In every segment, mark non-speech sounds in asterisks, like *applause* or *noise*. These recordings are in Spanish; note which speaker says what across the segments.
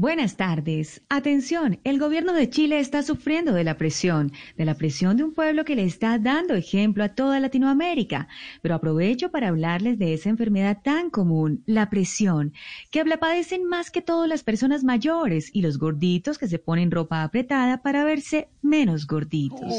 Speaker 1: Buenas tardes. Atención, el gobierno de Chile está sufriendo de la presión, de la presión de un pueblo que le está dando ejemplo a toda Latinoamérica. Pero aprovecho para hablarles de esa enfermedad tan común, la presión, que la padecen más que todo las personas mayores y los gorditos que se ponen ropa apretada para verse menos gorditos.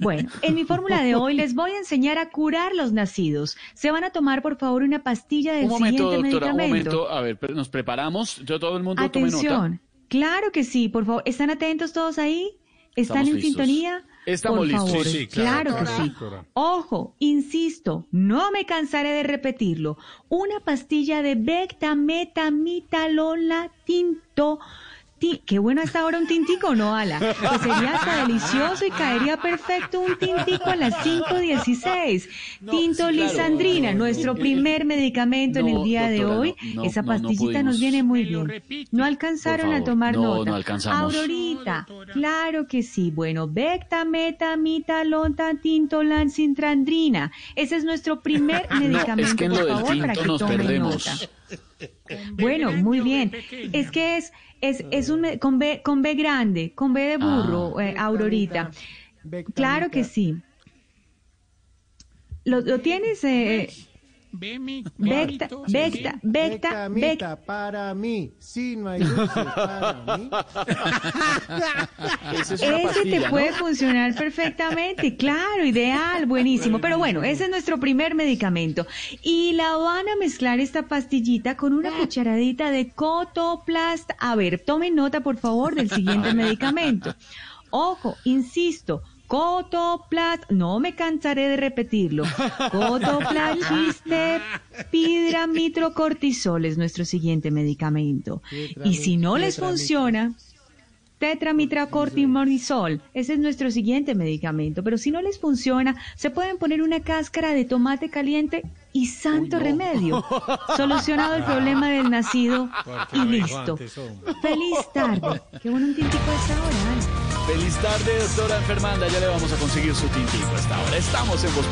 Speaker 1: Bueno, en mi fórmula de hoy les voy a enseñar a curar los nacidos. Se van a tomar, por favor, una pastilla del
Speaker 2: Un momento,
Speaker 1: siguiente
Speaker 2: doctora, un
Speaker 1: medicamento.
Speaker 2: momento. A ver, nos preparamos. Yo todo el mundo tome nota.
Speaker 1: Atención. Claro que sí, por favor. ¿Están atentos todos ahí? ¿Están
Speaker 2: Estamos
Speaker 1: en
Speaker 2: listos.
Speaker 1: sintonía?
Speaker 2: Estamos
Speaker 1: por
Speaker 2: listos.
Speaker 1: favor.
Speaker 2: Sí,
Speaker 3: sí,
Speaker 1: claro,
Speaker 3: claro,
Speaker 1: que sí. Ojo, insisto, no me cansaré de repetirlo. Una pastilla de bectametamidolona tinto. Qué bueno hasta ahora un tintico, ¿no, Ala? Pues sería hasta delicioso y caería perfecto un tintico a las 5.16.
Speaker 2: No,
Speaker 1: Tinto
Speaker 2: sí, claro.
Speaker 1: lisandrina, nuestro primer medicamento en el día de hoy.
Speaker 2: no, no,
Speaker 1: Esa
Speaker 2: no, no
Speaker 1: pastillita nos viene muy bien. No alcanzaron a tomar
Speaker 2: No,
Speaker 1: nota.
Speaker 2: no alcanzamos.
Speaker 1: Aurorita, claro que sí. Bueno, Becta, Meta, Mita, Lonta, Tintolan, Cintrandrina. Ese es nuestro primer medicamento, *laughs*
Speaker 2: No, es que en
Speaker 1: por
Speaker 2: del
Speaker 1: favor, para
Speaker 2: tinto
Speaker 1: que
Speaker 2: nos
Speaker 1: tomen
Speaker 2: perdemos.
Speaker 1: nota. Bueno, muy bien. Es que es, es, es un, me- con B, con B grande, con B de burro,
Speaker 2: Ah.
Speaker 1: eh, Aurorita. Claro que sí. ¿Lo, lo tienes? Eh,
Speaker 3: Ve mi
Speaker 1: Becta,
Speaker 3: cuadrito,
Speaker 1: Becta,
Speaker 3: sí.
Speaker 1: Becta, Becta.
Speaker 4: Bectamita para mí. Sí, no hay dulce para mí. *laughs*
Speaker 2: Esa es una
Speaker 1: Ese
Speaker 2: pastilla,
Speaker 1: te puede
Speaker 2: ¿no?
Speaker 1: funcionar perfectamente, claro, ideal, buenísimo. Pero bueno, ese es nuestro primer medicamento. Y la van a mezclar esta pastillita con una cucharadita de Cotoplast. A ver, tomen nota, por favor, del siguiente medicamento. Ojo, insisto. Cotoplast, no me cansaré de repetirlo. *laughs* Cotoplast chiste pidramitrocortisol es nuestro siguiente medicamento. Y si no les funciona, tetramitracortisonisol. Ese es nuestro siguiente medicamento. Pero si no les funciona, se pueden poner una cáscara de tomate caliente y santo
Speaker 2: Uy, no.
Speaker 1: remedio. *laughs* Solucionado el problema del nacido
Speaker 3: Porque
Speaker 1: y listo. Feliz tarde. Qué bueno un tintico a esta hora. Ana.
Speaker 2: Feliz tarde, doctora enfermanda. Ya le vamos a conseguir su tintico a esta hora. Estamos en Voz.